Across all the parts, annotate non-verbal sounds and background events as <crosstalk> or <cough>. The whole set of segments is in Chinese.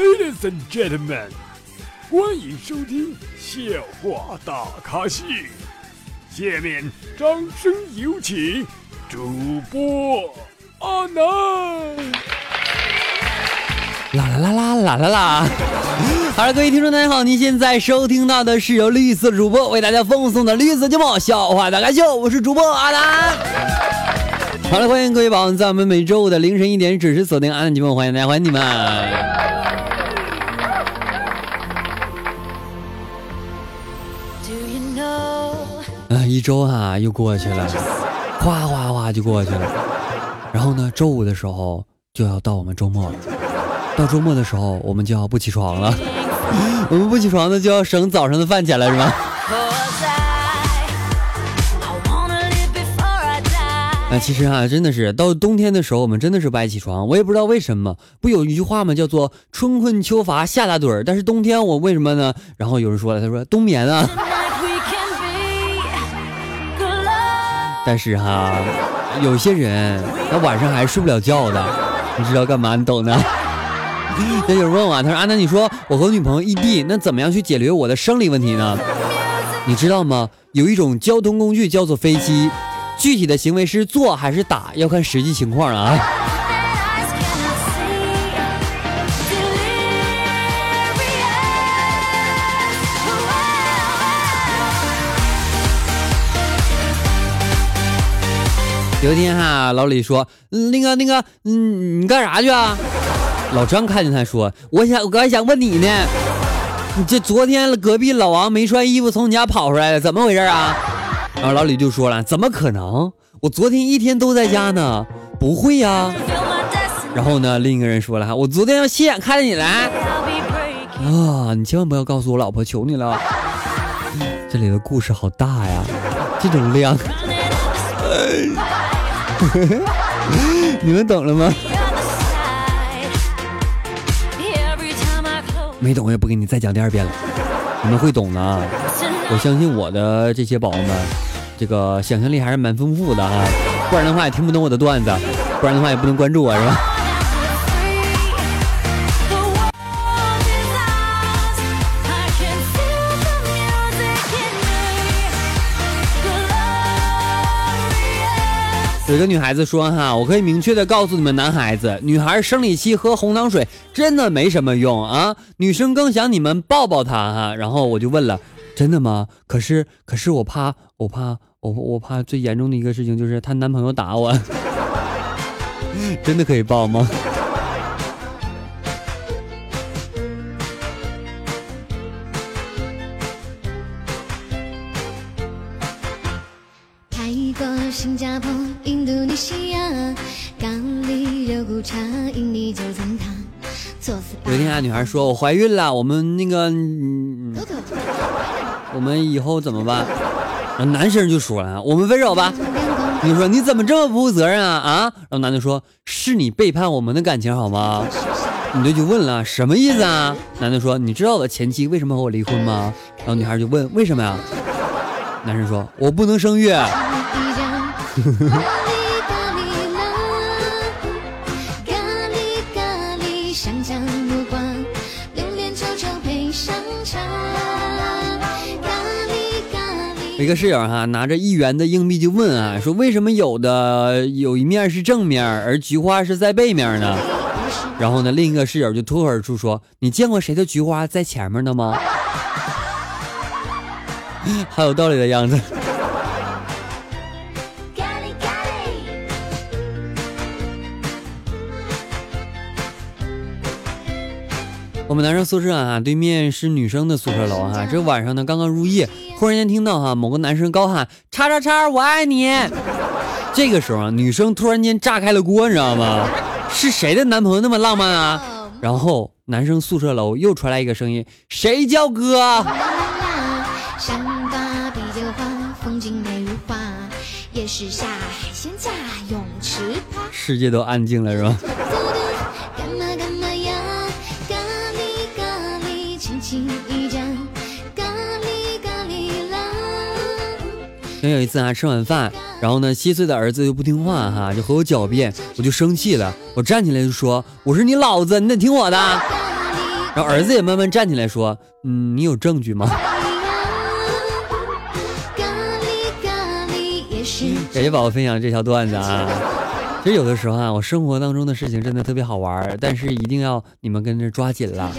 Ladies and gentlemen，欢迎收听笑话大咖秀。下面掌声有请主播阿南。啦啦啦啦啦啦啦！<laughs> 好了，各位听众大家好，您现在收听到的是由绿色主播为大家奉送的绿色节目《笑话大咖秀》，我是主播阿南。好了，欢迎各位宝宝在我们每周五的凌晨一点准时锁定阿南节目，欢迎大家，欢迎你们。啊，一周啊又过去了，哗哗哗就过去了。然后呢，周五的时候就要到我们周末了。到周末的时候，我们就要不起床了。<laughs> 我们不起床的就要省早上的饭钱了，是吗？那其实啊，真的是到冬天的时候，我们真的是不爱起床。我也不知道为什么。不有一句话吗？叫做“春困秋乏夏打盹儿”。但是冬天我为什么呢？然后有人说了，他说冬眠啊。<laughs> 但是哈，有些人他晚上还睡不了觉的，你知道干嘛？你懂的。那有人问我，他说：“阿南，你说我和女朋友异地，那怎么样去解决我的生理问题呢？你知道吗？有一种交通工具叫做飞机，具体的行为是坐还是打，要看实际情况啊。”有一天哈，老李说：“那个那个，嗯，你干啥去啊？”老张看见他说：“我想，我刚想问你呢，你这昨天隔壁老王没穿衣服从你家跑出来了，怎么回事啊？”然后老李就说了：“怎么可能？我昨天一天都在家呢，不会呀。”然后呢，另一个人说了：“哈，我昨天要亲眼看见你来啊，你千万不要告诉我老婆，求你了。”这里的故事好大呀，这种量，<laughs> 你们懂了吗？没懂，我也不给你再讲第二遍了。你们会懂的，我相信我的这些宝宝们，这个想象力还是蛮丰富的啊。不然的话也听不懂我的段子，不然的话也不能关注我，是吧？有个女孩子说：“哈，我可以明确的告诉你们，男孩子、女孩生理期喝红糖水真的没什么用啊，女生更想你们抱抱她哈。”然后我就问了：“真的吗？可是，可是我怕，我怕，我我怕最严重的一个事情就是她男朋友打我，<laughs> 真的可以抱吗？”女孩说：“我怀孕了，我们那个，我们以后怎么办？”然后男生就说了：“我们分手吧。”你说：“你怎么这么不负责任啊？”啊？然后男的说：“是你背叛我们的感情好吗？”女的就问了：“什么意思啊？”男的说：“你知道我前妻为什么和我离婚吗？”然后女孩就问：“为什么呀？”男生说：“我不能生育。” <laughs> 一个室友哈拿着一元的硬币就问啊，说为什么有的有一面是正面，而菊花是在背面呢？然后呢，另一个室友就脱口而出说：“你见过谁的菊花在前面的吗？” <laughs> 好有道理的样子。我们男生宿舍啊，对面是女生的宿舍楼哈。这晚上呢，刚刚入夜，忽然间听到哈某个男生高喊“叉叉叉，我爱你”。这个时候啊，女生突然间炸开了锅，你知道吗？是谁的男朋友那么浪漫啊？然后男生宿舍楼又传来一个声音：“谁叫哥？”世界都安静了，是吧？有一次啊，吃晚饭，然后呢，七岁的儿子就不听话哈，就和我狡辩，我就生气了，我站起来就说：“我是你老子，你得听我的。”然后儿子也慢慢站起来说：“嗯，你有证据吗？”感谢宝宝分享这条段子啊！其实有的时候啊，我生活当中的事情真的特别好玩，但是一定要你们跟着抓紧了，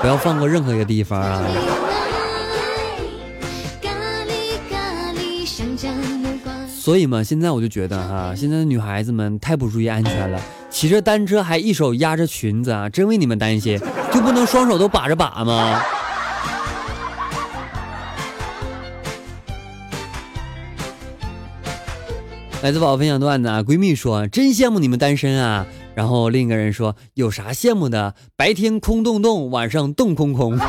不要放过任何一个地方啊！所以嘛，现在我就觉得哈，现在的女孩子们太不注意安全了，骑着单车还一手压着裙子啊，真为你们担心，就不能双手都把着把吗？<laughs> 来自宝宝分享段子啊，闺蜜说真羡慕你们单身啊，然后另一个人说有啥羡慕的，白天空洞洞，晚上洞空空。<laughs>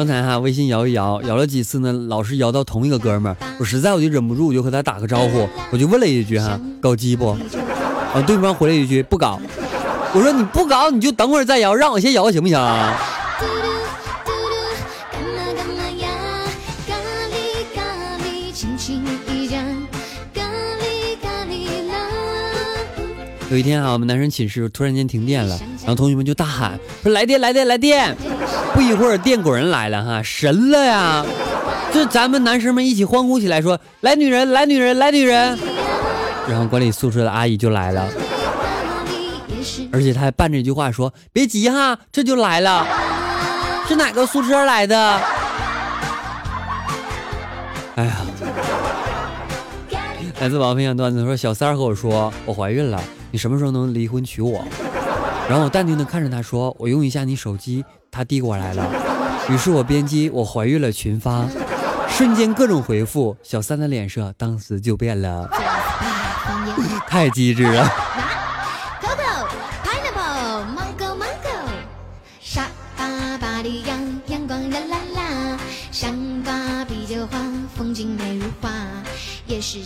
刚才哈微信摇一摇，摇了几次呢，老是摇到同一个哥们儿，我实在我就忍不住，我就和他打个招呼，我就问了一句哈，搞基不？啊，对方回了一句不搞。我说你不搞，你就等会儿再摇，让我先摇行不行啊？有一天啊，我们男生寝室突然间停电了，然后同学们就大喊说来电来电来电！不一会儿电果然来了哈，神了呀！这咱们男生们一起欢呼起来，说来女人来女人来女人！然后管理宿舍的阿姨就来了，而且他还伴着一句话说别急哈，这就来了。是哪个宿舍来的？哎呀！来自宝分享段子说小三儿和我说我怀孕了。你什么时候能离婚娶我？然后我淡定的看着他说：“我用一下你手机。”他递过来了，于是我编辑我怀孕了群发，瞬间各种回复，小三的脸色当时就变了，太机智了。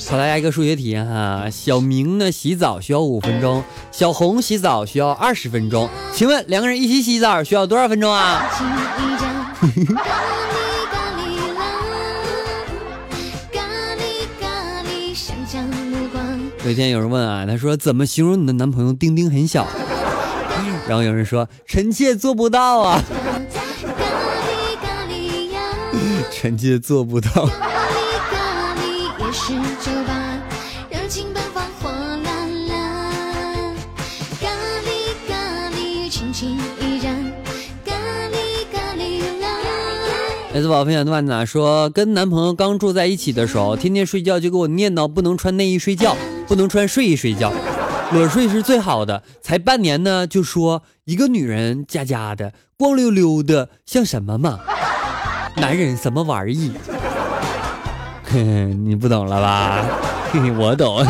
考大家一个数学题哈，小明呢洗澡需要五分钟，小红洗澡需要二十分钟，请问两个人一起洗澡需要多少分钟啊？有一天有人问啊，他说怎么形容你的男朋友丁丁很小？然后有人说臣妾做不到啊，<laughs> <laughs> 臣妾做不到。是酒吧，热情奔放，火辣辣。咖喱咖喱，亲情依然来自宝分享的段子说，跟男朋友刚住在一起的时候，天天睡觉就给我念叨不能穿内衣睡觉，不能穿睡衣睡觉，裸睡是最好的。才半年呢，就说一个女人家家的光溜溜的像什么嘛？男人什么玩意？<laughs> 你不懂了吧？<laughs> 我懂。<laughs>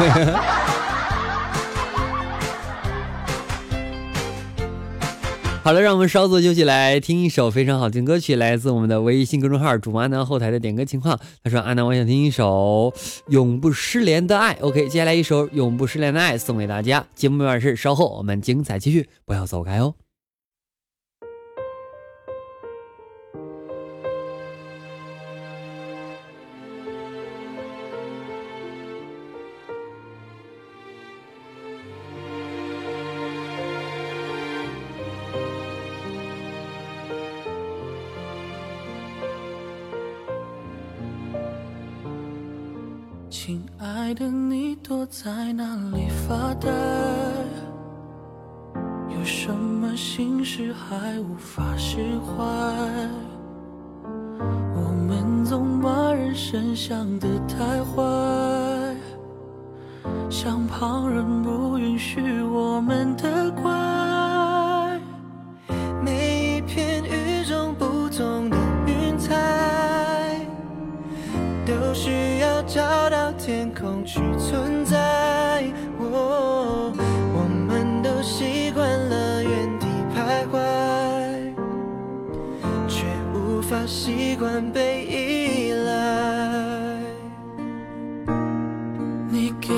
好了，让我们稍作休息，来听一首非常好听歌曲，来自我们的微信公众号主播阿南后台的点歌情况。他说：“阿南，我想听一首《永不失联的爱》。”OK，接下来一首《永不失联的爱》送给大家。节目完事，稍后我们精彩继续，不要走开哦。亲爱的，你躲在哪里发呆？有什么心事还无法释怀？我们总把人生想得太坏，像旁人不允许我们的怪。每一片与众不去存在，我们都习惯了原地徘徊，却无法习惯被依赖。你给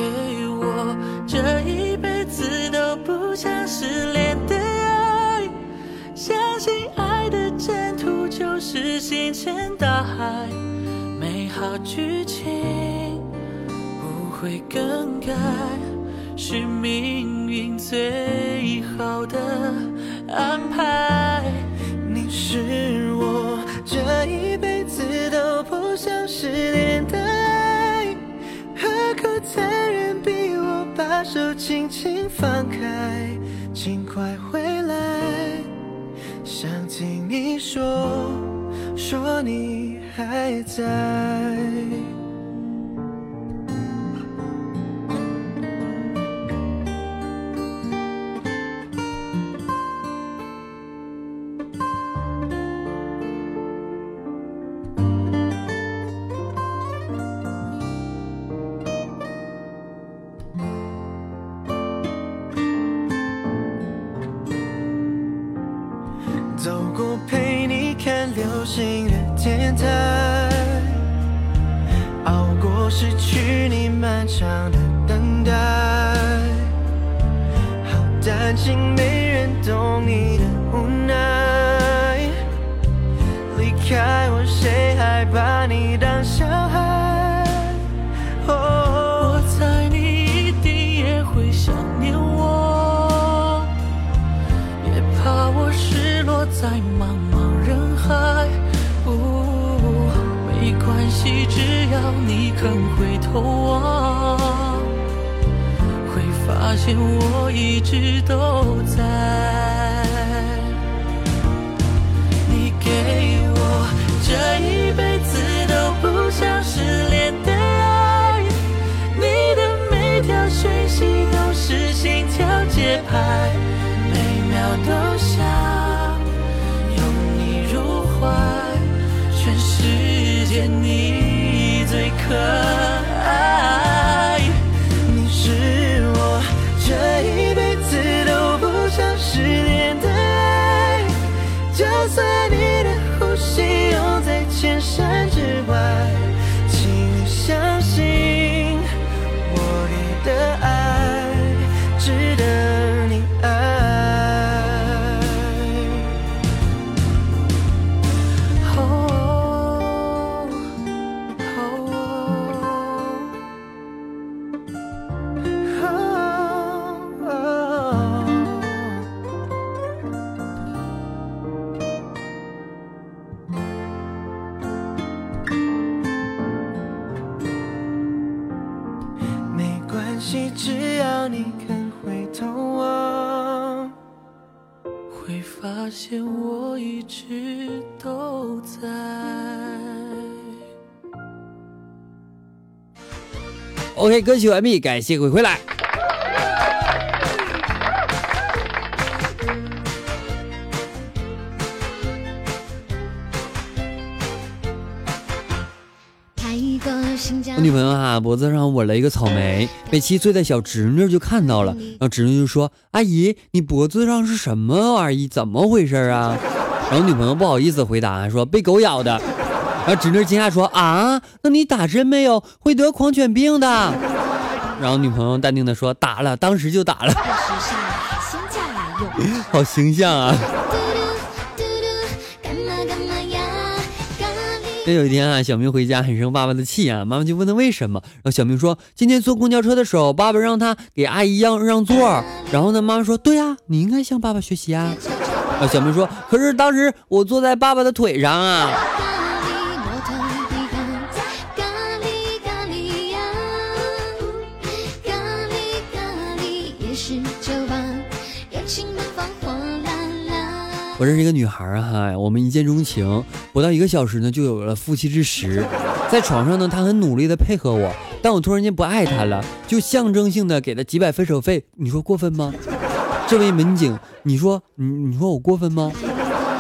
我这一辈子都不想失联的爱，相信爱的征途就是星辰大海。美。好剧情会更改，是命运最好的安排。你是我这一辈子都不想失联的爱，何苦残忍逼我把手轻轻放开？请快回来，想听你说，说你还在。心的天台，熬过失去你漫长的等待，好担心没人懂你的无奈。离开我，谁还把你当要你肯回头望，会发现我一直都在。系，只要你肯回头望，会发现我一直都在。OK，歌曲完毕，感谢各位回来。我女朋友啊，脖子上纹了一个草莓，被七岁的小侄女就看到了，然后侄女就说：“阿姨，你脖子上是什么玩意？怎么回事啊？”然后女朋友不好意思回答说：“被狗咬的。”然后侄女惊讶说：“啊，那你打针没有？会得狂犬病的。”然后女朋友淡定的说：“打了，当时就打了。时尚新价有” <laughs> 好形象啊！这有一天啊，小明回家很生爸爸的气啊，妈妈就问他为什么，然后小明说：“今天坐公交车的时候，爸爸让他给阿姨让让座，然后呢，妈妈说：对呀、你应该向爸爸学习啊。”啊小明说：“可是当时我坐在爸爸的腿上啊。”我认识一个女孩儿哈，我们一见钟情，不到一个小时呢，就有了夫妻之实。在床上呢，她很努力的配合我，但我突然间不爱她了，就象征性的给她几百分手费，你说过分吗？这位民警，你说你你说我过分吗？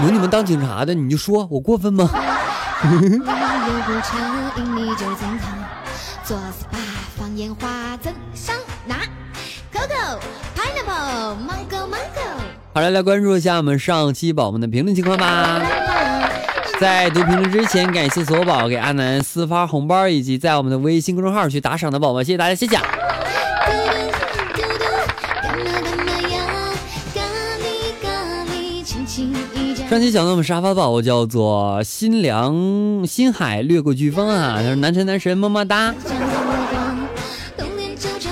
有你们当警察的，你就说我过分吗？做 SPA 放烟花赠上拿，Coco Pineapple Mango Mango。好了，来关注一下我们上期宝宝们的评论情况吧。在读评论之前，感谢所有宝给阿南私发红包，以及在我们的微信公众号去打赏的宝宝，谢谢大家，谢谢。上期讲到我们沙发宝宝叫做心凉心海掠过飓风啊，他说男神男神么么哒。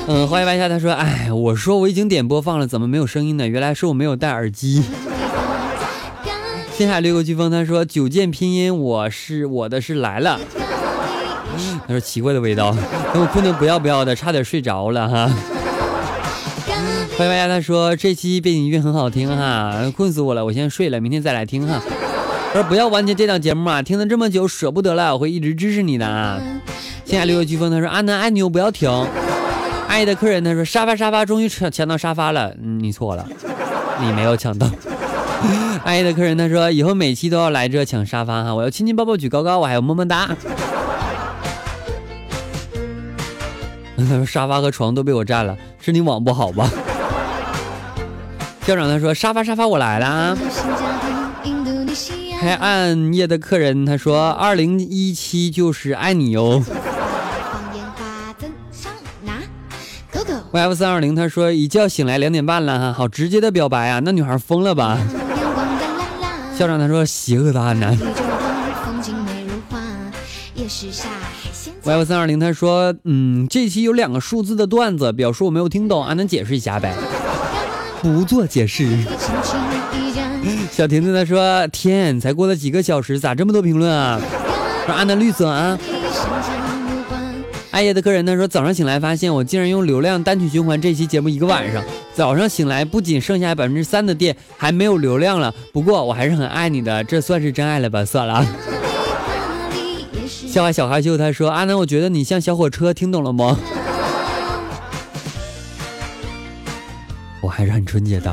<laughs> 嗯，欢迎白夏，他说，哎，我说我已经点播放了，怎么没有声音呢？原来是我没有戴耳机。心海掠过飓风，他说九剑拼音，我是我的是来了。他说奇怪的味道，等我困得不要不要的，差点睡着了哈。欢迎大家，他说这期背景音乐很好听哈，困死我了，我先睡了，明天再来听哈。他说不要完结这档节目啊，听了这么久舍不得了，我会一直支持你的啊。现在六月飓风，他说阿南爱你，不要停。爱的客人，他说沙发沙发终于抢抢到沙发了，嗯，你错了，你没有抢到。<laughs> 爱的客人，他说以后每期都要来这抢沙发哈，我要亲亲抱抱举高高，我还要么么哒。<laughs> 他说沙发和床都被我占了，是你网不好吧？校长他说沙发沙发我来了。开暗夜的客人他说二零一七就是爱你哟。YF 三二零他说一觉醒来两点半了哈，好直接的表白啊，那女孩疯了吧？校长他说邪恶的阿南。YF 三二零他说嗯，这期有两个数字的段子，表示我没有听懂，阿南解释一下呗。不做解释。小婷子他说：“天，才过了几个小时，咋这么多评论啊？”说阿南绿色啊。爱叶的客人他说：“早上醒来发现我竟然用流量单曲循环这期节目一个晚上。早上醒来不仅剩下百分之三的电，还没有流量了。不过我还是很爱你的，这算是真爱了吧？算了。”笑话小害羞他说：“阿南，我觉得你像小火车，听懂了吗？” <laughs> 我还是很纯洁的，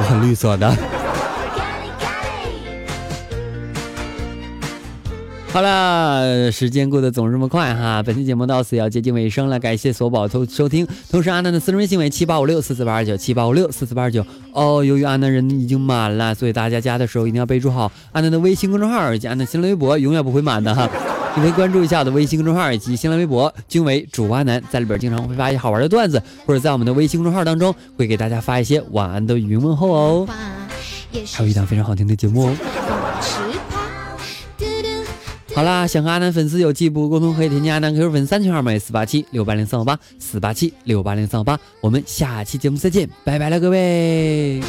我很绿色的。好了，时间过得总是这么快哈，本期节目到此要接近尾声了，感谢所宝收收听，同时阿南的私人微信为七八五六四四八二九七八五六四四八二九哦，由于阿南人已经满了，所以大家加的时候一定要备注好阿南的微信公众号以及阿南新浪微博，永远不会满的哈。你可以关注一下我的微信公众号以及新浪微博，均为主播阿南，在里边经常会发一些好玩的段子，或者在我们的微信公众号当中会给大家发一些晚安的语音问候哦。还有一档非常好听的节目哦。好啦，想和阿南粉丝有进一步沟通，可以添加阿南 QQ 粉三群号码四八七六八零三五八四八七六八零三五八。我们下期节目再见，拜拜了各位。